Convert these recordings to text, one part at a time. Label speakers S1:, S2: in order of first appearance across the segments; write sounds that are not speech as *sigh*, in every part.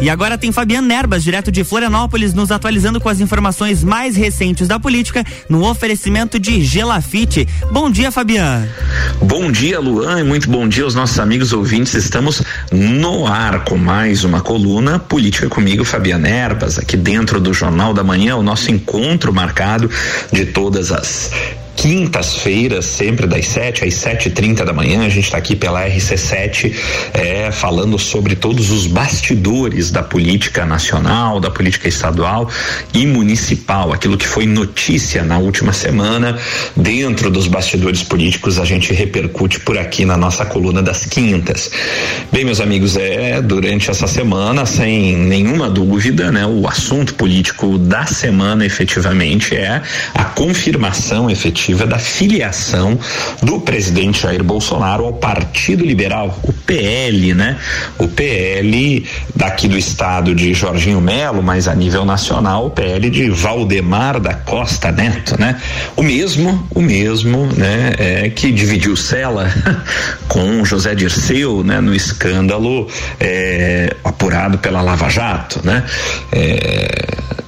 S1: E agora tem Fabiano Nerbas, direto de Florianópolis, nos atualizando com as informações mais recentes da política no oferecimento de Gelafite. Bom dia, Fabiano.
S2: Bom dia, Luan, e muito bom dia aos nossos amigos ouvintes. Estamos no ar com mais uma coluna Política comigo, Fabiano Nerbas, aqui dentro do Jornal da Manhã, o nosso encontro marcado de todas as quintas-feiras, sempre das 7 às 7 e 30 da manhã. A gente está aqui pela RC7 é, falando sobre todos os bastidores da política nacional, da política estadual e municipal. Aquilo que foi notícia na última semana, dentro dos bastidores políticos, a gente repercute por aqui na nossa coluna das quintas. Bem, meus amigos, é durante essa semana, sem nenhuma dúvida, né, o assunto político da semana efetivamente é a confirmação efetiva da filiação do presidente Jair Bolsonaro ao Partido Liberal, o PL, né? O PL daqui do estado de Jorginho Melo, mas a nível nacional, o PL de Valdemar da Costa Neto, né? O mesmo, o mesmo, né? É, que dividiu cela *laughs* com José Dirceu, né? No escândalo é, apurado pela Lava Jato, né? É,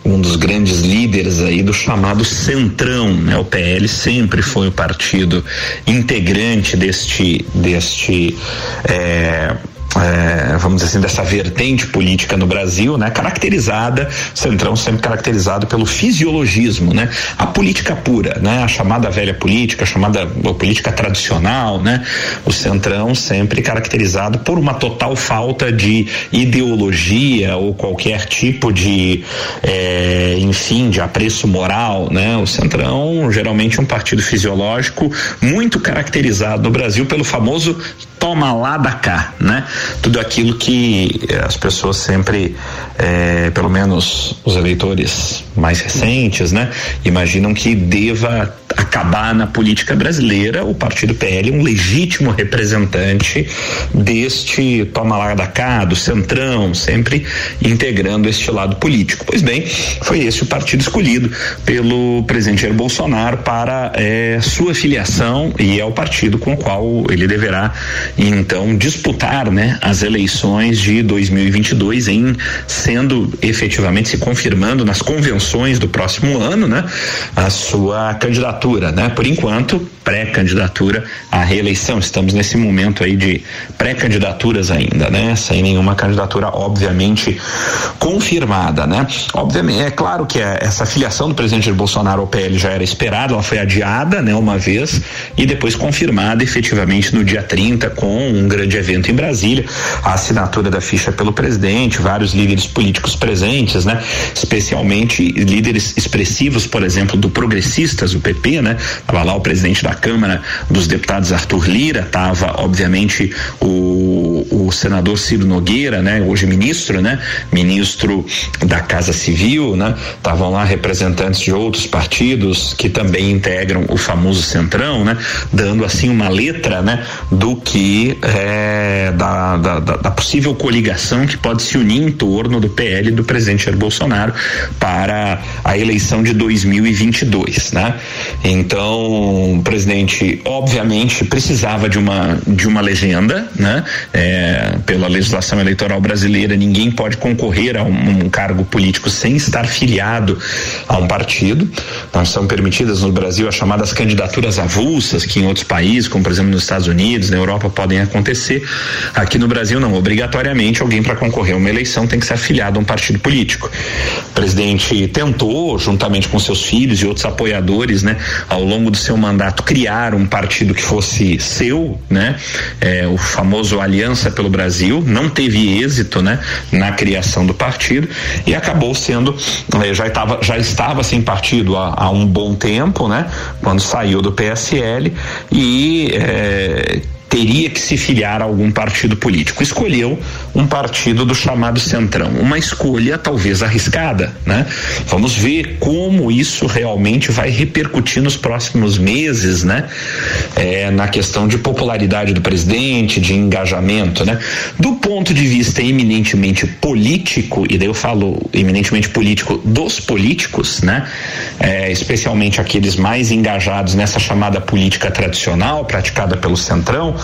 S2: um dos grandes líderes aí do chamado Centrão, né? O PL sempre foi o partido integrante deste deste é, é, vamos dizer assim, dessa vertente política no Brasil, né? Caracterizada, Centrão sempre caracterizado pelo fisiologismo, né? A política pura, né? A chamada velha política, a chamada a política tradicional, né? O Centrão sempre caracterizado por uma total falta de ideologia ou qualquer tipo de, é, enfim, de apreço moral, né? O Centrão, geralmente um partido fisiológico muito caracterizado no Brasil pelo famoso toma lá da cá, né? Tudo aquilo que eh, as pessoas sempre, eh, pelo menos os eleitores mais recentes, né, imaginam que deva acabar na política brasileira o partido PL um legítimo representante deste toma lá da cá, do centrão, sempre integrando este lado político. Pois bem, foi esse o partido escolhido pelo presidente Jair Bolsonaro para eh, sua filiação e é o partido com o qual ele deverá então disputar, né, as eleições de 2022 em sendo efetivamente se confirmando nas convenções do próximo ano, né, a sua candidatura, né? Por enquanto, pré-candidatura à reeleição. Estamos nesse momento aí de pré-candidaturas ainda, né? Sem nenhuma candidatura obviamente confirmada, né? Obviamente, é claro que essa filiação do presidente Jair Bolsonaro ao PL já era esperada, ela foi adiada, né, uma vez e depois confirmada efetivamente no dia 30 com um grande evento em Brasília, a assinatura da ficha pelo presidente, vários líderes políticos presentes, né? Especialmente líderes expressivos, por exemplo, do Progressistas, o PP, né? Tava lá o presidente da Câmara dos Deputados Arthur Lira, tava obviamente o, o senador Ciro Nogueira, né? Hoje ministro, né? Ministro da Casa Civil, né? Estavam lá representantes de outros partidos que também integram o famoso Centrão, né? Dando assim uma letra, né? Do que é, da, da, da, possível coligação que pode se unir em torno do PL do presidente Jair Bolsonaro para a eleição de 2022, né? Então, o presidente obviamente precisava de uma de uma legenda, né? É, pela legislação eleitoral brasileira, ninguém pode concorrer a um, um, cargo político sem estar filiado a um partido. Não são permitidas no Brasil as chamadas candidaturas avulsas, que em outros países, como por exemplo nos Estados Unidos, na Europa, podem acontecer. Aqui no Brasil não, obrigatoriamente alguém para concorrer a uma eleição tem que ser afiliado a um partido político. O presidente tentou, juntamente com seus filhos e outros apoiadores, né, ao longo do seu mandato, criar um partido que fosse seu, né, é, o famoso Aliança pelo Brasil, não teve êxito, né, na criação do partido e acabou sendo, eh, já estava, já estava sem partido há, há, um bom tempo, né, quando saiu do PSL e eh, teria que se filiar a algum partido político. Escolheu um partido do chamado Centrão. Uma escolha talvez arriscada, né? Vamos ver como isso realmente vai repercutir nos próximos meses, né? É, na questão de popularidade do presidente, de engajamento, né? Do ponto de vista eminentemente político, e daí eu falo eminentemente político dos políticos, né? É, especialmente aqueles mais engajados nessa chamada política tradicional praticada pelo Centrão,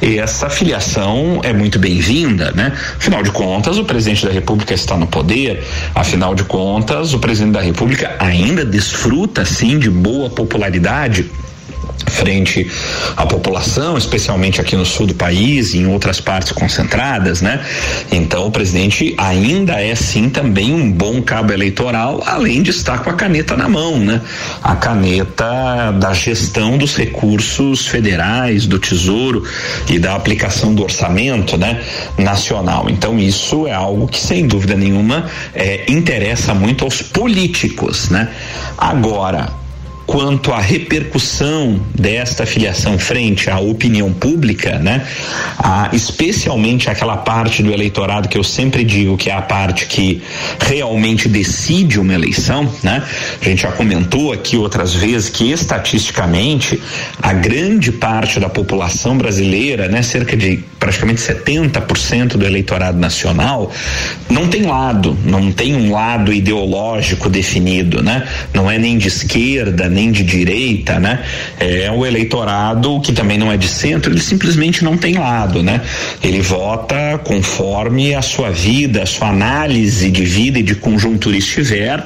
S2: essa filiação é muito bem-vinda, né? Afinal de contas, o presidente da República está no poder, afinal de contas, o presidente da República ainda desfruta, sim, de boa popularidade frente à população, especialmente aqui no sul do país e em outras partes concentradas, né? Então o presidente ainda é sim também um bom cabo eleitoral, além de estar com a caneta na mão, né? A caneta da gestão dos recursos federais, do Tesouro e da aplicação do orçamento, né? Nacional. Então isso é algo que sem dúvida nenhuma é, interessa muito aos políticos, né? Agora quanto à repercussão desta filiação frente à opinião pública, né? A, especialmente aquela parte do eleitorado que eu sempre digo que é a parte que realmente decide uma eleição, né? A gente já comentou aqui outras vezes que estatisticamente a grande parte da população brasileira, né, cerca de praticamente 70% do eleitorado nacional, não tem lado, não tem um lado ideológico definido, né? Não é nem de esquerda, nem nem de direita, né? É o eleitorado que também não é de centro, ele simplesmente não tem lado, né? Ele vota conforme a sua vida, a sua análise de vida e de conjuntura estiver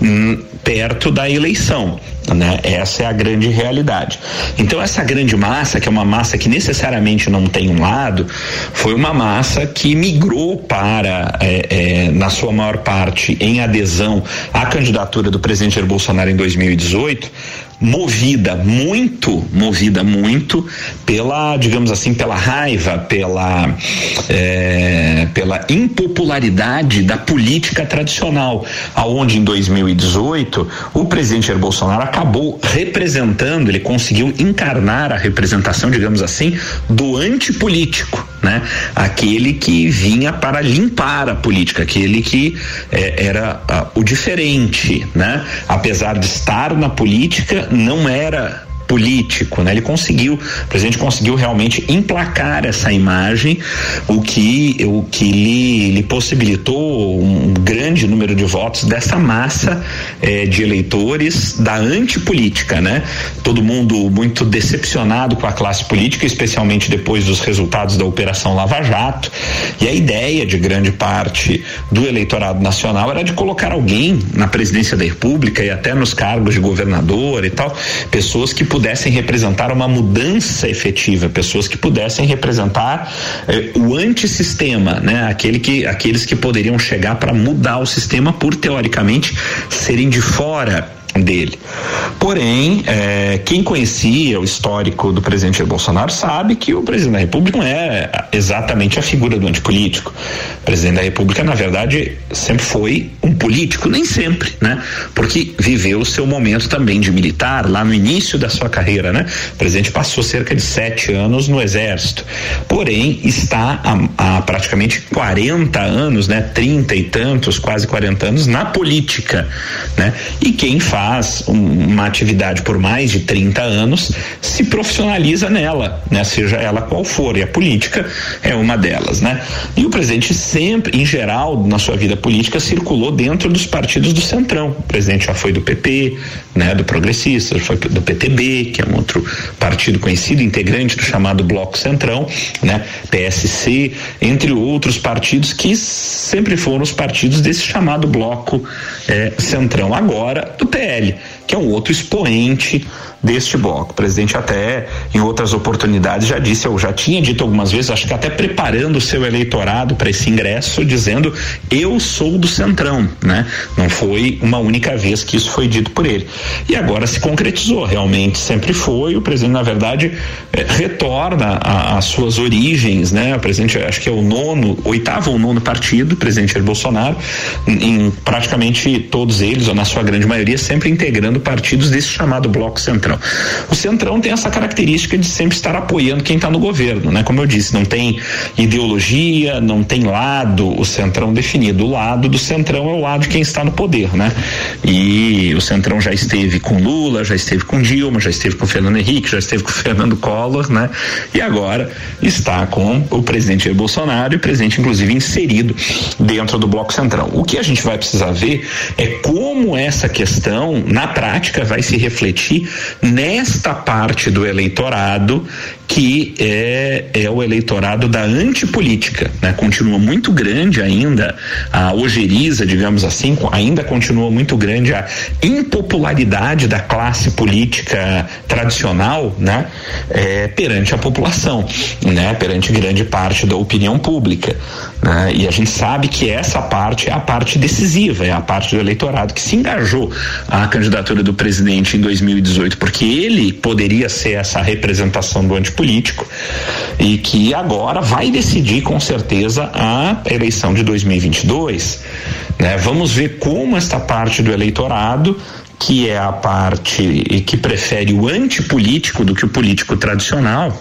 S2: hum, perto da eleição. Né? Essa é a grande realidade. Então, essa grande massa, que é uma massa que necessariamente não tem um lado, foi uma massa que migrou para, é, é, na sua maior parte, em adesão à candidatura do presidente Jair Bolsonaro em 2018, movida muito, movida muito pela, digamos assim, pela raiva, pela, é, pela impopularidade da política tradicional, aonde em 2018 o presidente Jair Bolsonaro acabou representando, ele conseguiu encarnar a representação, digamos assim, do antipolítico, né? Aquele que vinha para limpar a política, aquele que é, era o diferente, né? Apesar de estar na política, não era político, né? Ele conseguiu, o presidente conseguiu realmente emplacar essa imagem, o que o que lhe, lhe possibilitou um grande número de votos dessa massa eh, de eleitores da antipolítica, né? Todo mundo muito decepcionado com a classe política, especialmente depois dos resultados da operação Lava Jato, e a ideia de grande parte do eleitorado nacional era de colocar alguém na presidência da República e até nos cargos de governador e tal, pessoas que pudessem representar uma mudança efetiva, pessoas que pudessem representar eh, o antissistema, né? Aquele que, aqueles que poderiam chegar para mudar o sistema por teoricamente serem de fora dele. Porém, é, quem conhecia o histórico do presidente Jair Bolsonaro sabe que o presidente da República não é exatamente a figura do antipolítico. O presidente da República, na verdade, sempre foi um político, nem sempre, né? Porque viveu o seu momento também de militar lá no início da sua carreira, né? O presidente passou cerca de sete anos no exército. Porém, está há, há praticamente 40 anos, né? Trinta e tantos, quase 40 anos na política, né? E quem faz faz um, uma atividade por mais de 30 anos se profissionaliza nela, né? Seja ela qual for, e a política é uma delas, né? E o presidente sempre, em geral, na sua vida política, circulou dentro dos partidos do Centrão. O presidente já foi do PP, né? Do Progressista, foi do PTB, que é um outro partido conhecido, integrante do chamado Bloco Centrão, né? PSC, entre outros partidos que sempre foram os partidos desse chamado Bloco eh, Centrão. Agora, do PL que é um outro expoente deste bloco. O presidente até em outras oportunidades já disse, eu já tinha dito algumas vezes, acho que até preparando o seu eleitorado para esse ingresso, dizendo eu sou do Centrão, né? Não foi uma única vez que isso foi dito por ele. E agora se concretizou, realmente sempre foi. O presidente, na verdade, eh, retorna às suas origens, né? O presidente, acho que é o nono, oitavo ou nono partido, presidente Jair Bolsonaro, em, em praticamente todos eles, ou na sua grande maioria, sempre integrando partidos desse chamado Bloco. Centrão. O Centrão tem essa característica de sempre estar apoiando quem está no governo, né? Como eu disse, não tem ideologia, não tem lado o Centrão definido. O lado do Centrão é o lado de quem está no poder, né? E o Centrão já esteve com Lula, já esteve com Dilma, já esteve com Fernando Henrique, já esteve com Fernando Collor, né? E agora está com o presidente Bolsonaro e o presidente, inclusive, inserido dentro do Bloco Centrão. O que a gente vai precisar ver é como essa questão, na prática, vai se refletir nesta parte do eleitorado que é, é o eleitorado da antipolítica, né? Continua muito grande ainda a ojeriza, digamos assim, ainda continua muito grande a impopularidade da classe política tradicional, né? É, perante a população, né? Perante grande parte da opinião pública, né? E a gente sabe que essa parte é a parte decisiva, é a parte do eleitorado que se engajou à candidatura do presidente em 2018, porque ele poderia ser essa representação do antipolítico político e que agora vai decidir com certeza a eleição de 2022. Né? Vamos ver como esta parte do eleitorado que é a parte que prefere o antipolítico do que o político tradicional,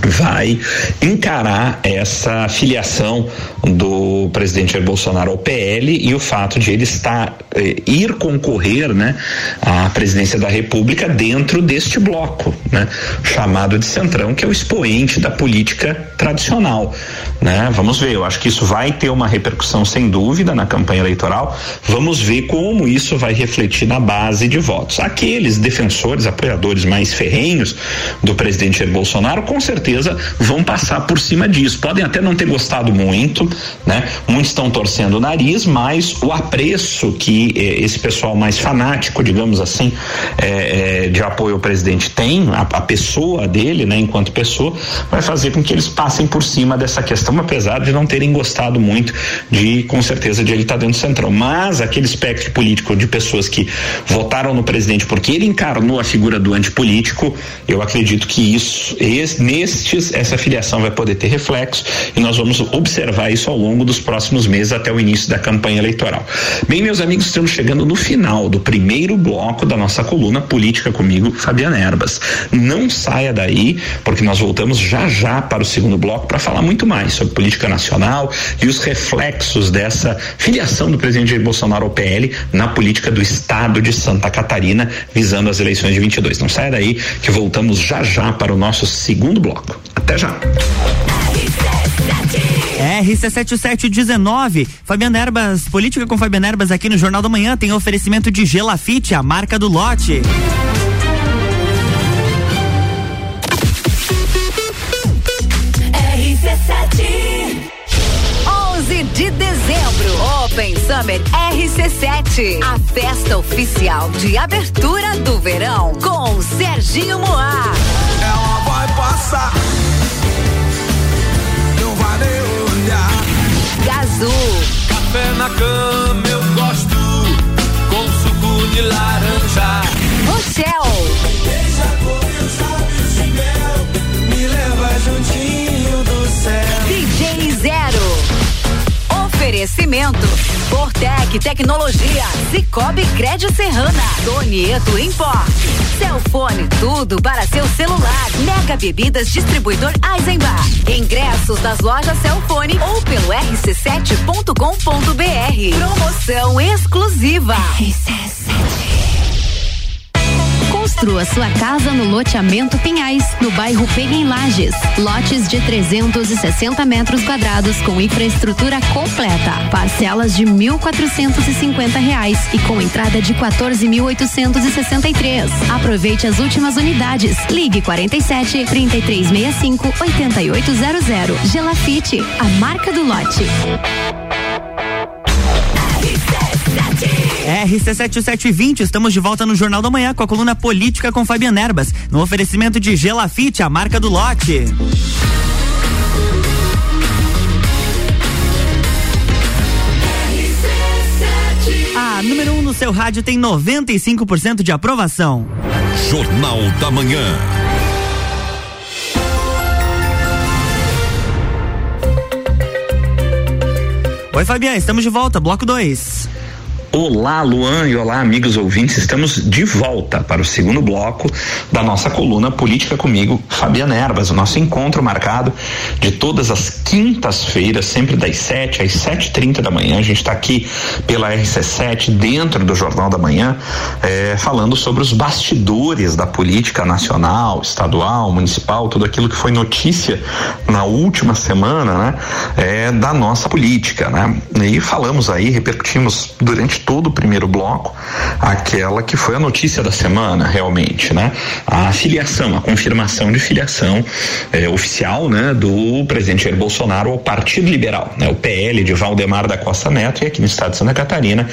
S2: vai encarar essa filiação do presidente Jair Bolsonaro ao PL e o fato de ele estar eh, ir concorrer, né, à presidência da República dentro deste bloco, né, chamado de Centrão, que é o expoente da política tradicional, né? Vamos ver, eu acho que isso vai ter uma repercussão sem dúvida na campanha eleitoral. Vamos ver como isso vai refletir na base de votos. Aqueles defensores, apoiadores mais ferrenhos do presidente Jair Bolsonaro, com certeza vão passar por cima disso. Podem até não ter gostado muito, né? Muitos estão torcendo o nariz, mas o apreço que eh, esse pessoal mais fanático, digamos assim, eh, eh, de apoio ao presidente tem, a, a, pessoa dele, né, enquanto pessoa, vai fazer com que eles passem por cima dessa questão, apesar de não terem gostado muito de, com certeza, de ele estar tá dentro do centrão. Mas aquele espectro político de pessoas que votaram no presidente porque ele encarnou a figura do antipolítico, eu acredito que isso, esse, nestes, essa filiação vai poder ter reflexo e nós vamos observar isso ao longo dos próximos meses até o início da campanha eleitoral. Bem, meus amigos, estamos chegando no final do primeiro bloco da nossa coluna Política comigo, Fabiana Erbas. Não saia daí, porque nós voltamos já já para o segundo bloco para falar muito mais sobre política nacional e os reflexos dessa filiação do presidente Jair Bolsonaro ao PL na política do estado de Santa Catarina, visando as eleições de 22. Não saia daí, que voltamos já já para o nosso segundo bloco. Até já.
S1: RC7719, Fabiana Erbas, política com Fabiana Erbas aqui no Jornal da Manhã tem oferecimento de Gelafite, a marca do lote.
S3: de dezembro. Open Summer RC7. A festa oficial de abertura do verão com Serginho Moá.
S4: Ela vai passar
S3: Gazul.
S4: Café na cama eu gosto, com suco de laranja.
S3: Rochelle.
S4: Beija e lábios de mel, me leva juntinho do céu.
S3: DJ Zero. Oferecimento. Fortec Tecnologia. Cicobi Crédito Serrana. Donieto Import. Celfone, tudo para seu celular. Mega Bebidas Distribuidor Eisenbar. Ingressos das lojas Celfone ou pelo rc7.com.br. Promoção exclusiva. RC7.
S5: Construa sua casa no loteamento Pinhais, no bairro Pega em Lages. Lotes de 360 metros quadrados com infraestrutura completa. Parcelas de 1.450 reais e com entrada de 14.863. Aproveite as últimas unidades. Ligue 47 3365 8800. Gelafite, a marca do lote.
S1: RC7720, estamos de volta no Jornal da Manhã com a coluna Política com Fabiana Erbas, no oferecimento de Gelafite, a marca do lote. A número 1 um no seu rádio tem 95% de aprovação.
S6: Jornal da Manhã.
S1: Oi, Fabiana, estamos de volta, bloco 2.
S2: Olá, Luan, e olá, amigos ouvintes. Estamos de volta para o segundo bloco da nossa coluna Política Comigo, Fabiana Erbas. O nosso encontro marcado de todas as quintas-feiras, sempre das 7 às 7h30 da manhã. A gente está aqui pela RC7, dentro do Jornal da Manhã, eh, falando sobre os bastidores da política nacional, estadual, municipal, tudo aquilo que foi notícia na última semana, né? Eh, da nossa política, né? E falamos aí, repercutimos durante todo o primeiro bloco, aquela que foi a notícia da semana, realmente, né? A filiação, a confirmação de filiação eh, oficial, né, do presidente Jair Bolsonaro ao Partido Liberal, né? O PL de Valdemar da Costa Neto e aqui no estado de Santa Catarina,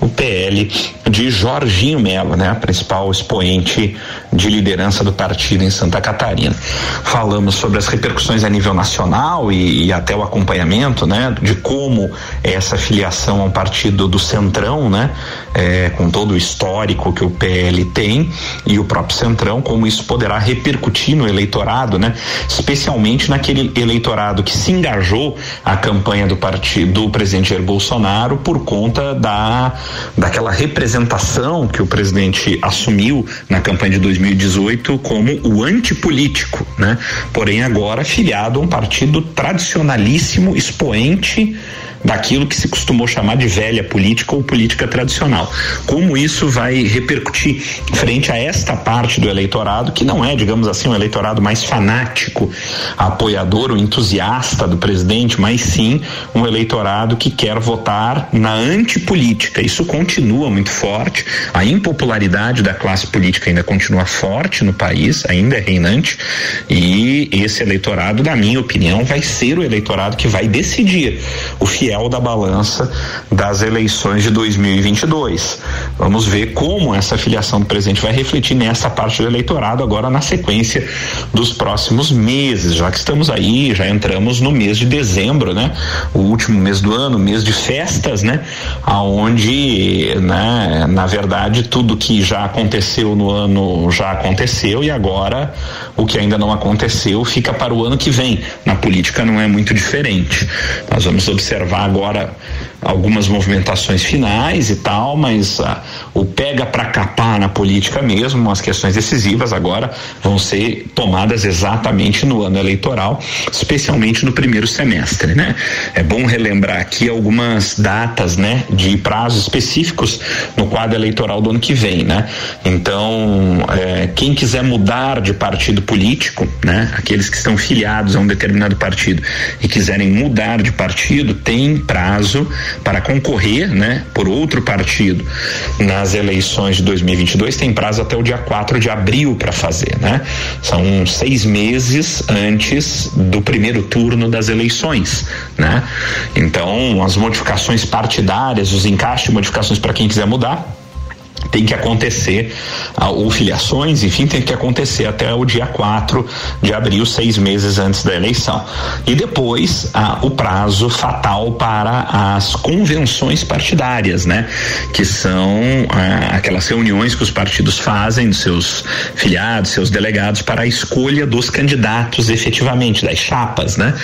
S2: o PL de Jorginho Melo, né? Principal expoente de liderança do partido em Santa Catarina. Falamos sobre as repercussões a nível nacional e, e até o acompanhamento, né, de como essa filiação ao partido do Centrão, né, é, com todo o histórico que o PL tem e o próprio Centrão, como isso poderá repercutir no eleitorado, né, especialmente naquele eleitorado que se engajou a campanha do partido do presidente Jair Bolsonaro por conta da daquela representação que o presidente assumiu na campanha de 2018 como o antipolítico, né? Porém agora filiado a um partido tradicionalíssimo, expoente daquilo que se costumou chamar de velha política ou política tradicional. Como isso vai repercutir frente a esta parte do eleitorado que não é, digamos assim, um eleitorado mais fanático, apoiador ou entusiasta do presidente, mas sim um eleitorado que quer votar na antipolítica. Isso continua muito forte. A impopularidade da classe política ainda continua forte no país, ainda é reinante, e esse eleitorado, na minha opinião, vai ser o eleitorado que vai decidir o fiel da balança das eleições de 2022. Vamos ver como essa filiação do presidente vai refletir nessa parte do eleitorado agora na sequência dos próximos meses, já que estamos aí, já entramos no mês de dezembro, né? O último mês do ano, mês de festas, né? Aonde, né, na verdade, tudo que já aconteceu no ano já aconteceu e agora o que ainda não aconteceu fica para o ano que vem. Na política não é muito diferente. Nós vamos observar agora algumas movimentações finais e tal, mas ah, o pega para capar na política mesmo, as questões decisivas agora vão ser tomadas exatamente no ano eleitoral, especialmente no primeiro semestre, né? É bom relembrar aqui algumas datas, né, de prazos específicos no quadro eleitoral do ano que vem, né? Então, é, quem quiser mudar de partido político, né, aqueles que estão filiados a um determinado partido e quiserem mudar de partido, tem prazo para concorrer, né, por outro partido nas eleições de 2022 tem prazo até o dia 4 de abril para fazer, né? São seis meses antes do primeiro turno das eleições, né? Então, as modificações partidárias, os encaixes de modificações para quem quiser mudar, tem que acontecer, ah, ou filiações, enfim, tem que acontecer até o dia 4 de abril, seis meses antes da eleição. E depois ah, o prazo fatal para as convenções partidárias, né? Que são ah, aquelas reuniões que os partidos fazem dos seus filiados, seus delegados, para a escolha dos candidatos efetivamente, das chapas, né?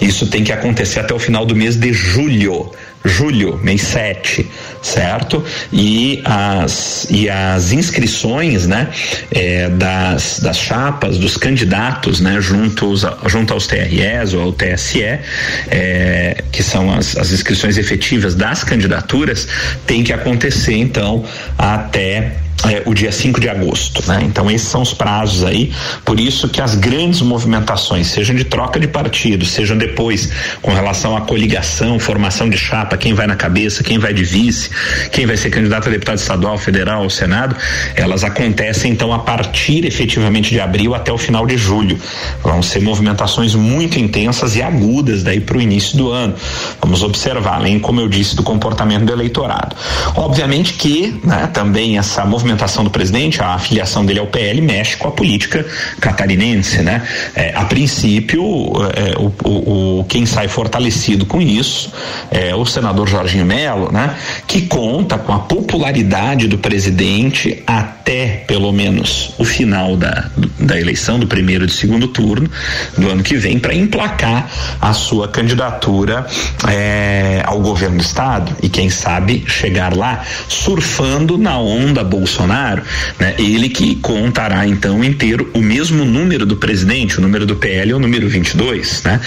S2: Isso tem que acontecer até o final do mês de julho julho, mês 7, certo? E as, e as inscrições, né, é, das, das chapas, dos candidatos, né, juntos, junto aos TREs ou ao TSE, é, que são as, as inscrições efetivas das candidaturas, tem que acontecer, então, até é, o dia 5 de agosto, né? Então esses são os prazos aí, por isso que as grandes movimentações, sejam de troca de partido, sejam depois com relação à coligação, formação de chapa, quem vai na cabeça, quem vai de vice, quem vai ser candidato a deputado estadual, federal ou senado, elas acontecem então a partir efetivamente de abril até o final de julho. Vão ser movimentações muito intensas e agudas daí para o início do ano. Vamos observar, além, como eu disse, do comportamento do eleitorado. Obviamente que, né, também essa movimentação movimentação do presidente, a afiliação dele ao PL mexe com a política catarinense, né? É, a princípio, é, o, o, quem sai fortalecido com isso é o senador Jorginho Melo, né? Que conta com a popularidade do presidente até pelo menos o final da, da eleição do primeiro e do segundo turno do ano que vem para emplacar a sua candidatura é, ao governo do estado e quem sabe chegar lá surfando na onda Bolsonaro, né? Ele que contará então inteiro o mesmo número do presidente, o número do PL é o número 22, né?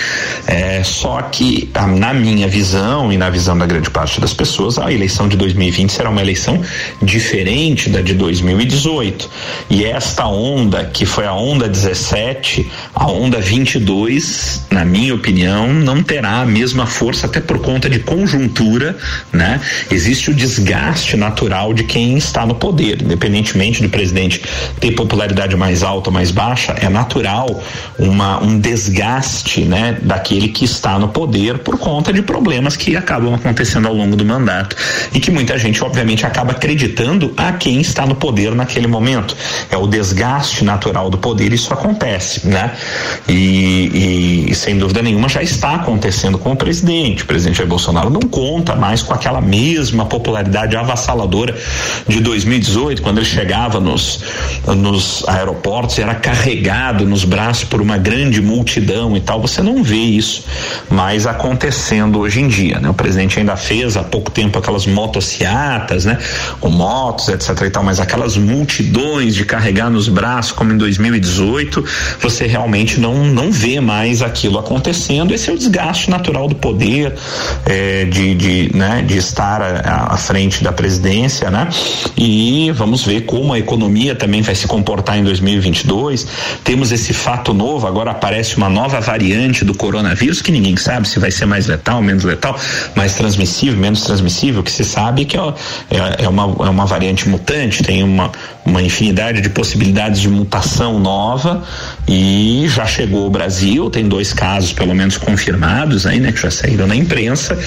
S2: É, só que na minha visão e na visão da grande parte das pessoas, a eleição de 2020 será uma eleição diferente da de 2018. E esta onda, que foi a onda 17, a onda 22, na minha opinião, não terá a mesma força, até por conta de conjuntura, né? Existe o desgaste natural de quem está no poder, independentemente do presidente ter popularidade mais alta ou mais baixa, é natural uma, um desgaste, né? Daquele que está no poder por conta de problemas que acabam acontecendo ao longo do mandato e que muita gente, obviamente, acaba acreditando a quem está no poder naquele momento. É o desgaste natural do poder, isso acontece, né? E, e sem dúvida nenhuma já está acontecendo com o presidente. O presidente Jair Bolsonaro não conta mais com aquela mesma popularidade avassaladora de 2018, quando ele chegava nos, nos aeroportos era carregado nos braços por uma grande multidão e tal. Você não vê isso mais acontecendo hoje em dia, né? O presidente ainda fez há pouco tempo aquelas motociatas, né? Com motos, etc e tal, mas aquelas multidões de carregar nos braços como em 2018, você realmente não não vê mais aquilo acontecendo. Esse é o desgaste natural do poder, é, de, de, né, de estar à, à frente da presidência, né? E vamos ver como a economia também vai se comportar em 2022. Temos esse fato novo, agora aparece uma nova variante do coronavírus que ninguém sabe se vai ser mais letal, menos letal, mais transmissível, menos transmissível, que se sabe que é, é, é uma, é uma variante mutante, tem uma, uma infinidade de possibilidades de mutação nova e já chegou ao Brasil, tem dois casos pelo menos confirmados aí, né, que já saíram na imprensa.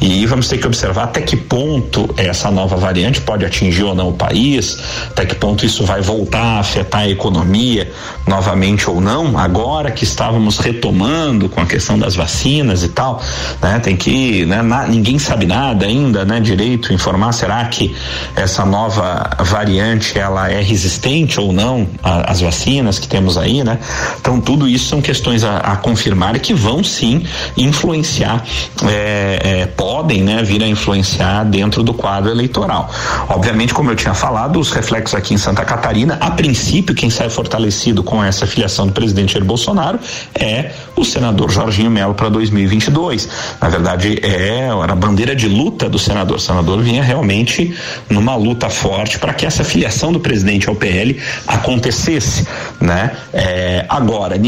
S2: E vamos ter que observar até que ponto essa nova variante pode atingir ou não o país, até que ponto isso vai voltar a afetar a economia novamente ou não, agora que estávamos retomando com a questão das vacinas e tal, né, tem que, né, na, ninguém sabe nada ainda, né, direito informar, será que essa nova variante ela é resistente ou não às vacinas que temos aí, né? Então tudo isso são questões a, a confirmar que vão sim influenciar, é, é, podem, né, vir a influenciar dentro do quadro eleitoral. Obviamente, como eu tinha falado, os reflexos aqui em Santa Catarina, a princípio, quem sai fortalecido com essa filiação do presidente Jair Bolsonaro é o senador Jorginho Melo para 2022. Na verdade, é a bandeira de luta do senador. O senador vinha realmente numa luta forte para que essa filiação do presidente ao PL acontecesse, né? É, agora,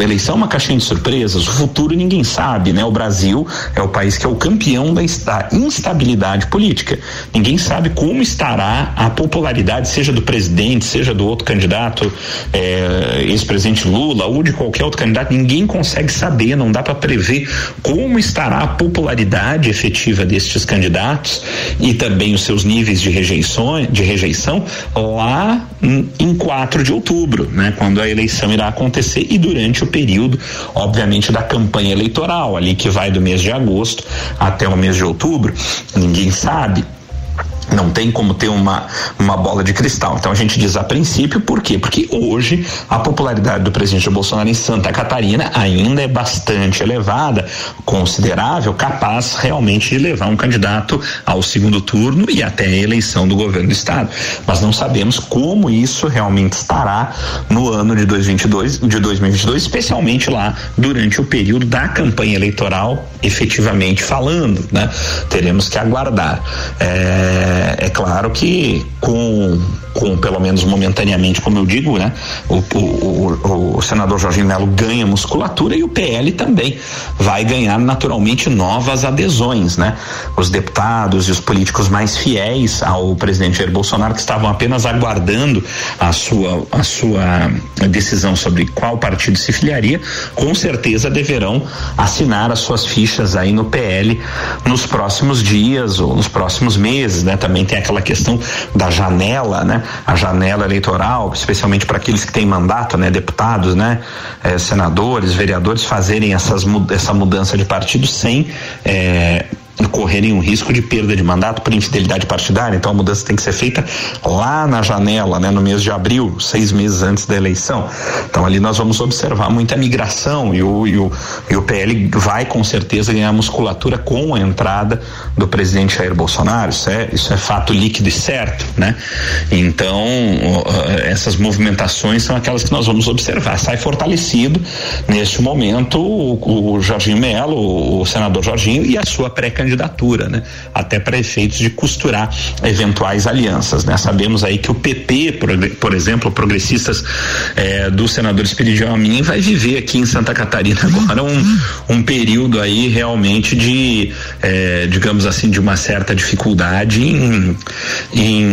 S2: eleição é uma caixinha de surpresas, o futuro ninguém sabe, né? O Brasil é o país que é o campeão da instabilidade política. Ninguém sabe como estará a popularidade, seja do presidente, seja do outro candidato, é, ex-presidente Lula ou de qualquer outro candidato, ninguém consegue saber, não dá para prever como estará a popularidade efetiva destes candidatos e também os seus níveis de rejeição, de rejeição lá em 4 de outubro, né? Quando a eleição irá acontecer e durante o período, obviamente, da campanha eleitoral, ali que vai do mês de agosto até o mês de outubro, ninguém sabe não tem como ter uma, uma bola de cristal. Então a gente diz a princípio, por quê? Porque hoje a popularidade do presidente Bolsonaro em Santa Catarina ainda é bastante elevada, considerável, capaz realmente de levar um candidato ao segundo turno e até a eleição do governo do estado. Mas não sabemos como isso realmente estará no ano de 2022, de 2022, especialmente lá durante o período da campanha eleitoral, efetivamente falando, né? Teremos que aguardar. É, é, é, claro que com, com, pelo menos momentaneamente, como eu digo, né? O, o, o, o senador Jorginho Melo ganha musculatura e o PL também vai ganhar naturalmente novas adesões, né? Os deputados e os políticos mais fiéis ao presidente Jair Bolsonaro que estavam apenas aguardando a sua, a sua decisão sobre qual partido se filiaria, com certeza deverão assinar as suas fichas aí no PL nos próximos dias ou nos próximos meses, né? Também tem aquela questão da janela, né? A janela eleitoral, especialmente para aqueles que têm mandato, né? Deputados, né? Eh, senadores, vereadores fazerem essas, essa mudança de partido sem eh, correrem um risco de perda de mandato por infidelidade partidária. Então a mudança tem que ser feita lá na janela, né, no mês de abril, seis meses antes da eleição. Então ali nós vamos observar muita migração e o, e o, e o PL vai com certeza ganhar musculatura com a entrada do presidente Jair Bolsonaro. Isso é, isso é fato líquido e certo, né? Então essas movimentações são aquelas que nós vamos observar. Sai fortalecido neste momento o, o Jorginho Melo, o senador Jorginho e a sua pré-candidatura candidatura, né? Até para efeitos de costurar eventuais alianças, né? Sabemos aí que o PP, por, exemplo, progressistas eh, do senador Espiridião Amin vai viver aqui em Santa Catarina agora um, um período aí realmente de, eh, digamos assim, de uma certa dificuldade em, em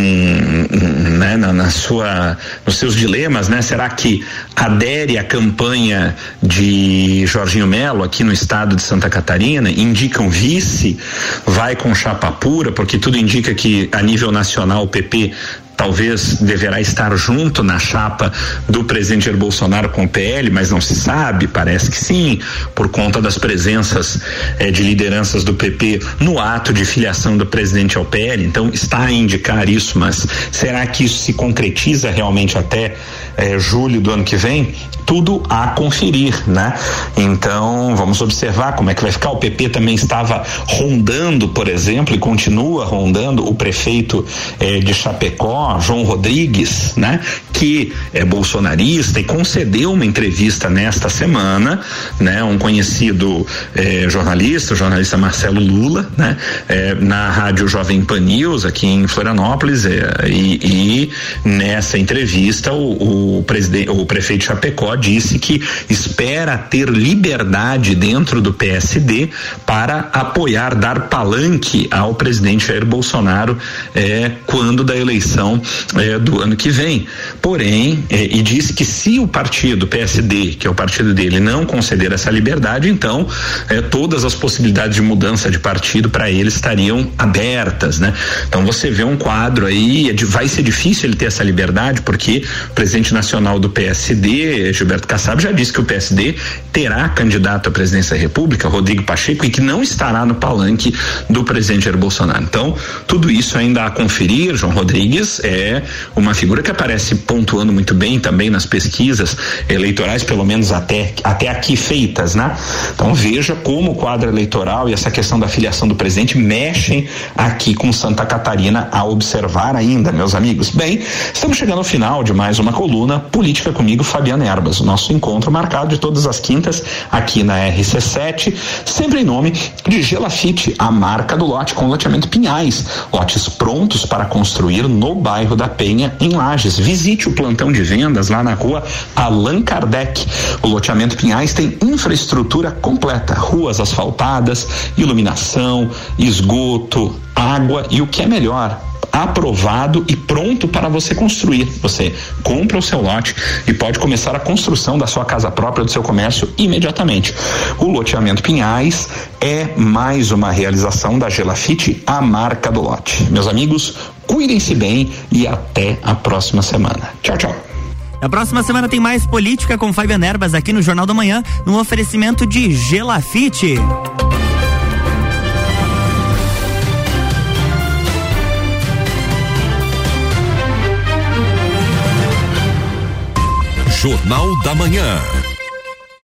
S2: né, na, na, sua, nos seus dilemas, né? Será que adere à campanha de Jorginho Melo aqui no estado de Santa Catarina, indica um vice, vai com chapa pura, porque tudo indica que a nível nacional o PP talvez deverá estar junto na chapa do presidente Jair Bolsonaro com o PL, mas não se sabe, parece que sim, por conta das presenças eh, de lideranças do PP no ato de filiação do presidente ao PL. Então está a indicar isso, mas será que isso se concretiza realmente até eh, julho do ano que vem? Tudo a conferir, né? Então vamos observar como é que vai ficar. O PP também estava rondando, por exemplo, e continua rondando o prefeito eh, de Chapecó, João Rodrigues, né, que é bolsonarista e concedeu uma entrevista nesta semana, né, um conhecido eh, jornalista, o jornalista Marcelo Lula, né, eh, na rádio Jovem Pan News aqui em Florianópolis eh, e, e, nessa entrevista o, o presidente, o prefeito Chapecó disse que espera ter liberdade dentro do PSD para apoiar, dar palanque ao presidente Jair Bolsonaro eh, quando da eleição é, do ano que vem. Porém, é, e disse que se o partido PSD, que é o partido dele, não conceder essa liberdade, então é, todas as possibilidades de mudança de partido para ele estariam abertas, né? Então você vê um quadro aí, vai ser difícil ele ter essa liberdade, porque o presidente nacional do PSD, Gilberto Kassab, já disse que o PSD terá candidato à presidência da República, Rodrigo Pacheco, e que não estará no palanque do presidente Jair Bolsonaro. Então, tudo isso ainda a conferir, João Rodrigues, é uma figura que aparece pontuando muito bem também nas pesquisas eleitorais, pelo menos até, até aqui feitas, né? Então veja como o quadro eleitoral e essa questão da filiação do presidente mexem aqui com Santa Catarina a observar ainda, meus amigos. Bem, estamos chegando ao final de mais uma coluna Política comigo, Fabiana Erbas. O nosso encontro marcado de todas as quintas aqui na RC7, sempre em nome de Gelafite, a marca do lote com loteamento Pinhais. Lotes prontos para construir no bairro bairro da Penha, em Lages. Visite o plantão de vendas lá na rua Allan Kardec. O loteamento Pinhais tem infraestrutura completa: ruas asfaltadas, iluminação, esgoto, água e o que é melhor, aprovado e pronto para você construir. Você compra o seu lote e pode começar a construção da sua casa própria, do seu comércio imediatamente. O loteamento Pinhais é mais uma realização da Gelafite, a marca do lote. Meus amigos, cuidem-se bem e até a próxima semana. Tchau, tchau.
S1: Na próxima semana tem mais política com Fabian Erbas aqui no Jornal da Manhã, no oferecimento de Gelafite.
S6: Jornal da Manhã.